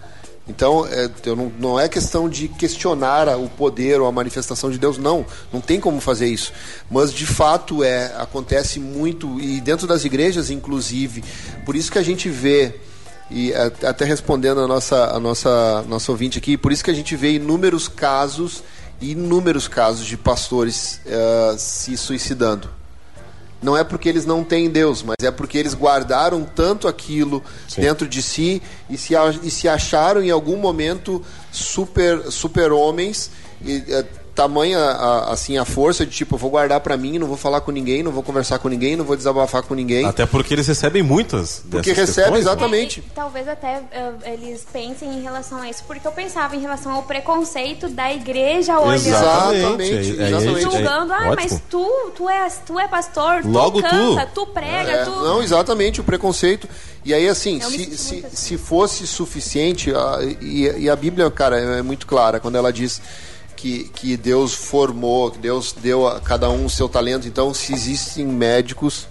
Então, é, não, não é questão de questionar o poder ou a manifestação de Deus, não. Não tem como fazer isso. Mas, de fato, é acontece muito, e dentro das igrejas, inclusive. Por isso que a gente vê, e até respondendo a nossa, a nossa, nossa ouvinte aqui, por isso que a gente vê inúmeros casos, inúmeros casos de pastores uh, se suicidando não é porque eles não têm Deus, mas é porque eles guardaram tanto aquilo Sim. dentro de si e se, e se acharam em algum momento super, super homens e, é, tamanha a, assim a força de tipo, eu vou guardar para mim, não vou falar com ninguém, não vou conversar com ninguém, não vou desabafar com ninguém. Até porque eles recebem muitas. Porque recebem, né? exatamente. É, talvez até uh, eles pensem em relação a isso, porque eu pensava em relação ao preconceito da igreja olhando. Exatamente. É, exatamente. Julgando, ah, mas tu, tu és, tu é pastor, Logo tu canta, tu, tu prega, é, tu. Não, exatamente, o preconceito. E aí, assim, se, se, se fosse suficiente, a, e, e a Bíblia, cara, é muito clara quando ela diz que, que Deus formou, que Deus deu a cada um o seu talento. Então, se existem médicos,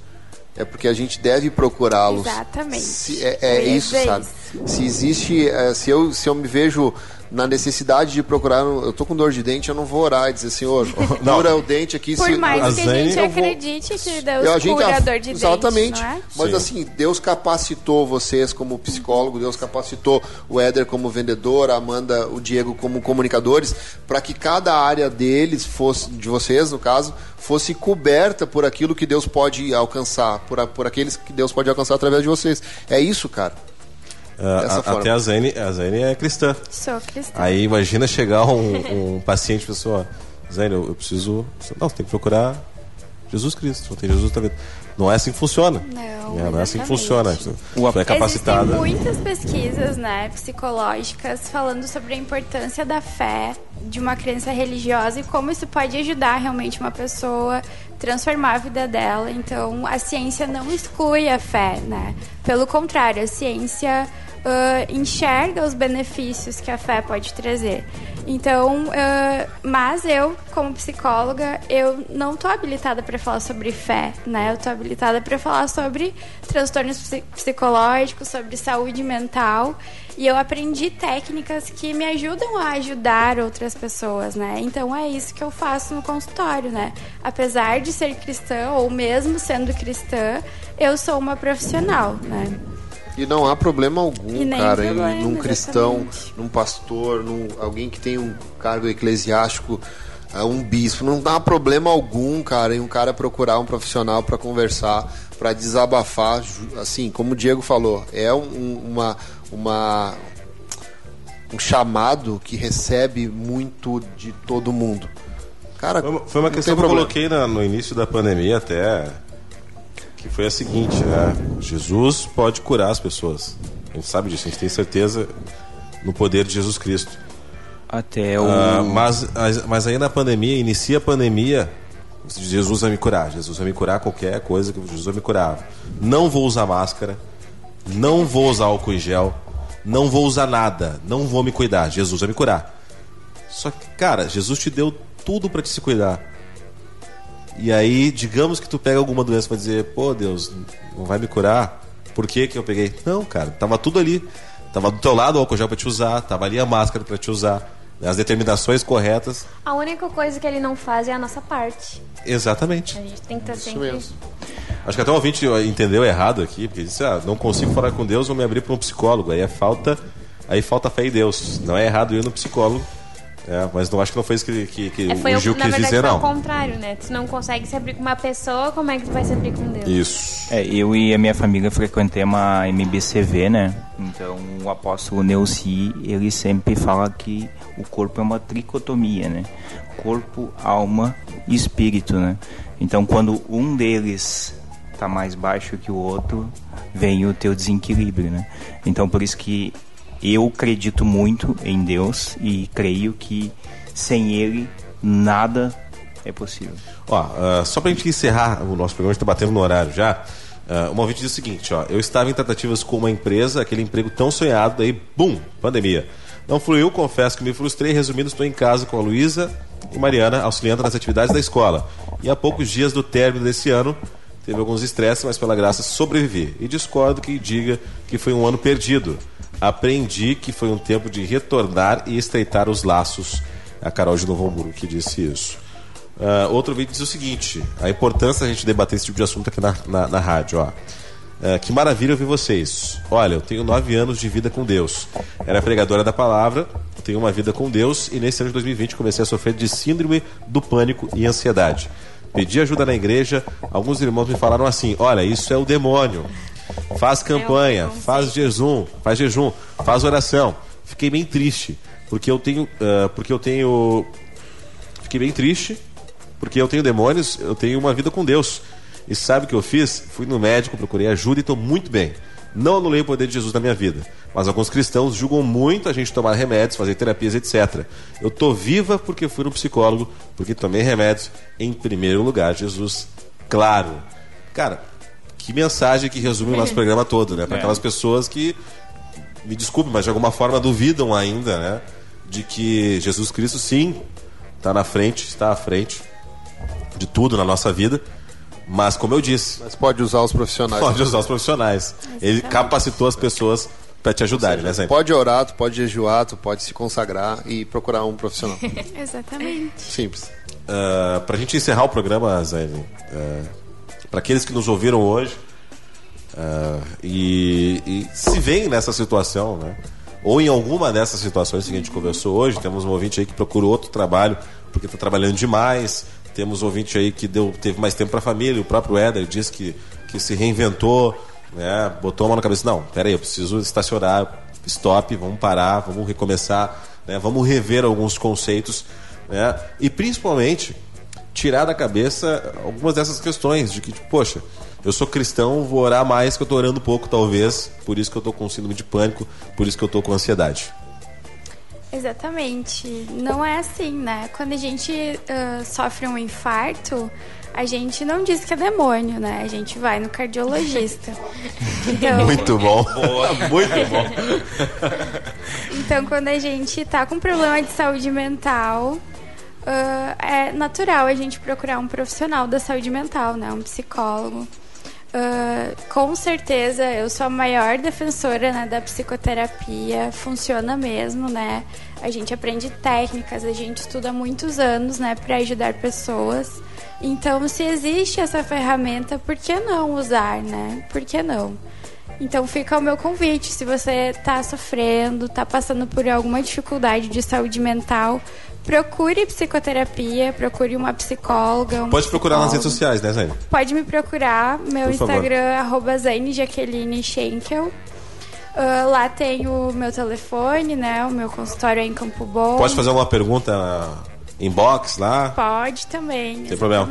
é porque a gente deve procurá-los. Exatamente. Se, é, é isso, sabe? Se existe, é, se eu, se eu me vejo na necessidade de procurar. Eu tô com dor de dente, eu não vou orar e dizer, Senhor, (laughs) cura o dente aqui. Por se, mais que a gente acredite vou... que Deus eu, cura a dor de Exatamente. dente. É? Mas Sim. assim, Deus capacitou vocês como psicólogo, Deus capacitou o Éder como vendedor, a Amanda, o Diego como comunicadores, para que cada área deles fosse, de vocês, no caso, fosse coberta por aquilo que Deus pode alcançar, por, por aqueles que Deus pode alcançar através de vocês. É isso, cara. Uh, até a Zane, a Zane é cristã. Sou cristã. Aí imagina chegar um, um paciente e pessoa, Zane, eu, eu, preciso. Não, tem que procurar Jesus Cristo. Não tem Jesus tá Não é assim que funciona. Não, é, não é assim que funciona. O é capacitada. Existem muitas pesquisas, né, psicológicas falando sobre a importância da fé de uma crença religiosa e como isso pode ajudar realmente uma pessoa transformar a vida dela. Então, a ciência não exclui a fé, né? Pelo contrário, a ciência uh, enxerga os benefícios que a fé pode trazer. Então, uh, mas eu, como psicóloga, eu não estou habilitada para falar sobre fé, né? Eu estou habilitada para falar sobre transtornos psicológicos, sobre saúde mental. E eu aprendi técnicas que me ajudam a ajudar outras pessoas, né? Então é isso que eu faço no consultório, né? Apesar de ser cristã, ou mesmo sendo cristã, eu sou uma profissional, né? E não há problema algum, cara, em, num cristão, exatamente. num pastor, num alguém que tem um cargo eclesiástico, é, um bispo. Não dá problema algum, cara, em um cara procurar um profissional para conversar, para desabafar. Assim, como o Diego falou, é um, uma, uma, um chamado que recebe muito de todo mundo. Cara, foi uma questão que eu coloquei no início da pandemia até que foi a seguinte, né? Jesus pode curar as pessoas. A gente sabe disso, a gente tem certeza no poder de Jesus Cristo. Até o. Uh, mas, mas aí na pandemia, inicia a pandemia, Jesus vai me curar. Jesus vai me curar qualquer coisa que Jesus vai me curar. Não vou usar máscara, não vou usar álcool em gel, não vou usar nada, não vou me cuidar. Jesus vai me curar. Só que, cara, Jesus te deu tudo para te se cuidar. E aí, digamos que tu pega alguma doença para dizer, pô, Deus, não vai me curar? Por que que eu peguei? Não, cara, tava tudo ali. Tava do teu lado o álcool gel para te usar, tava ali a máscara para te usar, né, as determinações corretas. A única coisa que ele não faz é a nossa parte. Exatamente. A gente tem que estar Isso sempre. mesmo. Acho que até o ouvinte entendeu errado aqui, porque disse, ah, não consigo falar com Deus, vou me abrir para um psicólogo. Aí é falta, aí falta fé em Deus. Não é errado ir no psicólogo. É, mas não acho que não foi isso que, que, que É, foi o Gil quis verdade dizer, foi não. o contrário, né? Tu não consegue se abrir com uma pessoa, como é que tu vai se abrir com Deus? Isso. É, eu e a minha família frequentamos a MBCV, né? Então o apóstolo Neuci, ele sempre fala que o corpo é uma tricotomia, né? Corpo, alma e espírito, né? Então quando um deles tá mais baixo que o outro, vem o teu desequilíbrio, né? Então por isso que eu acredito muito em Deus e creio que sem ele nada é possível. Ó, ah, só pra gente encerrar o nosso programa, a gente tá batendo no horário já. Uh, uma ouvinte diz o seguinte, ó, eu estava em tratativas com uma empresa, aquele emprego tão sonhado, daí, bum, pandemia. Não fluiu, confesso que me frustrei, resumindo, estou em casa com a Luísa e Mariana, auxiliando nas atividades da escola. E há poucos dias do término desse ano, teve alguns estresses, mas pela graça sobrevivi. E discordo que diga que foi um ano perdido. Aprendi que foi um tempo de retornar e estreitar os laços. A Carol de Novo Hamburgo que disse isso. Ah, outro vídeo diz o seguinte: a importância da gente debater esse tipo de assunto aqui na, na, na rádio. Ó. Ah, que maravilha ouvir vocês. Olha, eu tenho nove anos de vida com Deus. Era pregadora da palavra, tenho uma vida com Deus e nesse ano de 2020 comecei a sofrer de síndrome do pânico e ansiedade. Pedi ajuda na igreja, alguns irmãos me falaram assim: olha, isso é o demônio. Faz campanha, faz jejum, faz jejum, faz oração. Fiquei bem triste, porque eu tenho. ah, porque eu tenho. Fiquei bem triste, porque eu tenho demônios, eu tenho uma vida com Deus. E sabe o que eu fiz? Fui no médico, procurei ajuda e estou muito bem. Não anulei o poder de Jesus na minha vida. Mas alguns cristãos julgam muito a gente tomar remédios, fazer terapias, etc. Eu tô viva porque fui no psicólogo, porque tomei remédios. Em primeiro lugar, Jesus. Claro. Cara, que mensagem que resume o nosso (laughs) programa todo, né? Para É. aquelas pessoas que, me desculpe, mas de alguma forma duvidam ainda, né? De que Jesus Cristo, sim, está na frente, está à frente de tudo na nossa vida. Mas, como eu disse, Mas pode usar os profissionais. pode usar os profissionais. Ele capacitou as pessoas para te ajudarem, né, Zé? Pode orar, tu pode jejuar, tu pode se consagrar e procurar um profissional. (laughs) Exatamente. Simples. Uh, para a gente encerrar o programa, Zé, para aqueles que nos ouviram hoje uh, e, e se veem nessa situação, né? Ou em alguma dessas situações que a gente conversou hoje, temos um ouvinte aí que procura outro trabalho porque está trabalhando demais. Temos um ouvinte aí que deu, teve mais tempo para a família. O próprio Éder disse que, que se reinventou, né? botou a mão na cabeça. Não, peraí, eu preciso estacionar, stop, vamos parar, vamos recomeçar, né? vamos rever alguns conceitos. Né? E principalmente tirar da cabeça algumas dessas questões de que, tipo, poxa, eu sou cristão, vou orar mais que eu tô orando pouco, talvez, por isso que eu tô com síndrome de pânico, por isso que eu tô com ansiedade. Exatamente. Não é assim, né? Quando a gente ah, sofre um infarto, a gente não diz que é demônio, né? A gente vai no cardiologista. (laughs) Então, Muito bom. (laughs) Muito bom. Então, quando a gente tá com problema de saúde mental, ah, é natural a gente procurar um profissional da saúde mental, né? Um psicólogo. Ah, com certeza, eu sou a maior defensora né, da psicoterapia. Funciona mesmo, né? A gente aprende técnicas, a gente estuda muitos anos, né? Para ajudar pessoas. Então, se existe essa ferramenta, por que não usar, né? Por que não? Então fica o meu convite, se você está sofrendo, está passando por alguma dificuldade de saúde mental, procure psicoterapia, procure uma psicóloga. um Pode procurar nas redes sociais, né, Zé? Pode me procurar, meu Por favor. Instagram arroba Zaine Jaqueline Schenkel. Ah, lá tem o meu telefone, né? O meu consultório é em Campo Bom. Pode fazer alguma pergunta inbox lá. Pode também, Tem problema.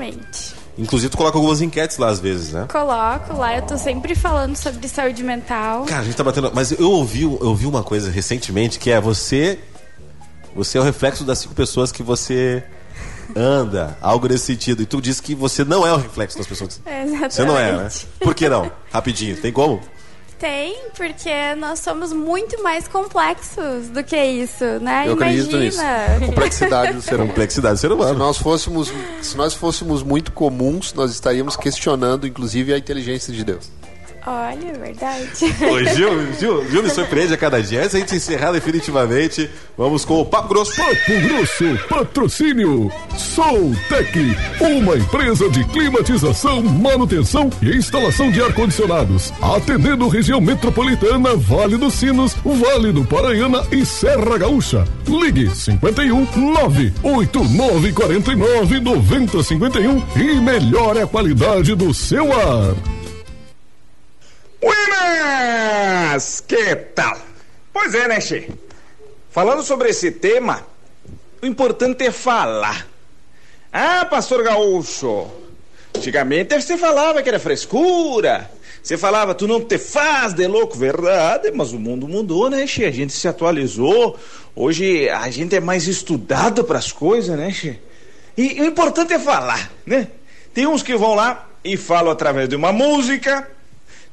Inclusive, tu coloca algumas enquetes lá às vezes, né? Coloco lá, eu tô sempre falando sobre saúde mental. Cara, a gente tá batendo. Mas eu ouvi, eu ouvi uma coisa recentemente que é você. Você é o reflexo das cinco pessoas que você anda, algo nesse sentido. E tu disse que você não é o reflexo das pessoas. Exatamente. Você não é, né? Por que não? Rapidinho, tem como? Tem, porque nós somos muito mais complexos do que isso, né? Eu acredito Imagina. nisso. Complexidade do ser humano. Complexidade do ser Se humano. nós fôssemos, se nós fôssemos muito comuns, nós estaríamos questionando, inclusive, a inteligência de Deus. Olha, é verdade. Ô, (laughs) Gil, Gil, Gil me surpreende a cada dia. Antes da gente encerrar definitivamente, vamos com o Papo Grosso. Papo Grosso, patrocínio Soltec, uma empresa de climatização, manutenção e instalação de ar-condicionados, atendendo região metropolitana, Vale dos Sinos, Vale do Paranhana e Serra Gaúcha. Ligue 51 989 49 90 51 e melhore a qualidade do seu ar. Buenas! Que tal? Pois é, né, Che? Falando sobre esse tema, o importante é falar. Ah, pastor Gaúcho, antigamente você falava que era frescura. Você falava, tu não te faz de louco, verdade, mas o mundo mudou, né, Che? A gente se atualizou. Hoje a gente é mais estudado para as coisas, né, Che? E, e o importante é falar, né? Tem uns que vão lá e falam através de uma música,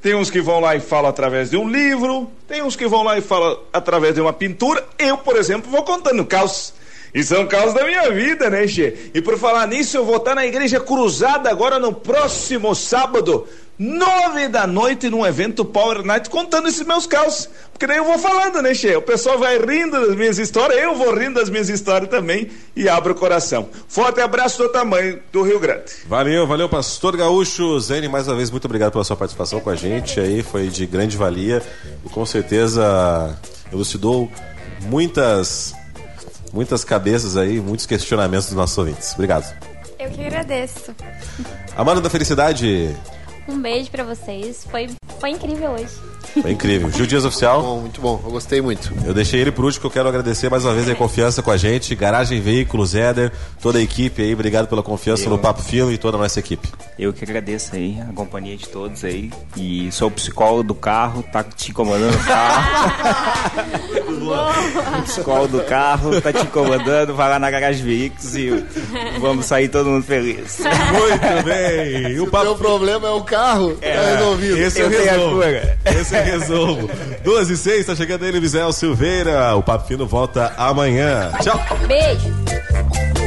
tem uns que vão lá e falam através de um livro, tem uns que vão lá e falam através de uma pintura. Eu, por exemplo, vou contando caos. E são caos da minha vida, né, Che? E por falar nisso, eu vou estar na Igreja Cruzada agora no próximo sábado, nove da noite, num evento Power Night, contando esses meus caos. Porque daí eu vou falando, né, Che? O pessoal vai rindo das minhas histórias, eu vou rindo das minhas histórias também e abro o coração. Forte abraço do tamanho do Rio Grande. Valeu, valeu, Pastor Gaúcho. Zene, mais uma vez, muito obrigado pela sua participação com a gente aí, foi de grande valia e com certeza elucidou muitas, muitas cabeças aí, muitos questionamentos dos nossos ouvintes. Obrigado. Eu que agradeço. Amanda da Felicidade, Um beijo pra vocês. Foi, foi incrível hoje. foi incrível. Gil Dias Oficial. Bom, muito bom, eu gostei muito. Eu deixei ele por último, que eu quero agradecer mais uma vez a confiança com a gente. Garagem Veículos, Éder, toda a equipe aí, obrigado pela confiança Eu- no Papo Fino e toda a nossa equipe. Eu que agradeço aí a companhia de todos aí. E sou o psicólogo do carro, tá te incomodando o carro. (laughs) o psicólogo (laughs) do carro, tá te incomodando, vai lá na garagem veículos e vamos sair todo mundo feliz. Muito bem. (laughs) E o O Papo meu problema é o carro, tá resolvido. Esse é o Eu resumo. cura. Esse é o resumo. Duas e seis, tá chegando ele, Misael Silveira. O Papo Fino volta amanhã. Tchau. Beijo.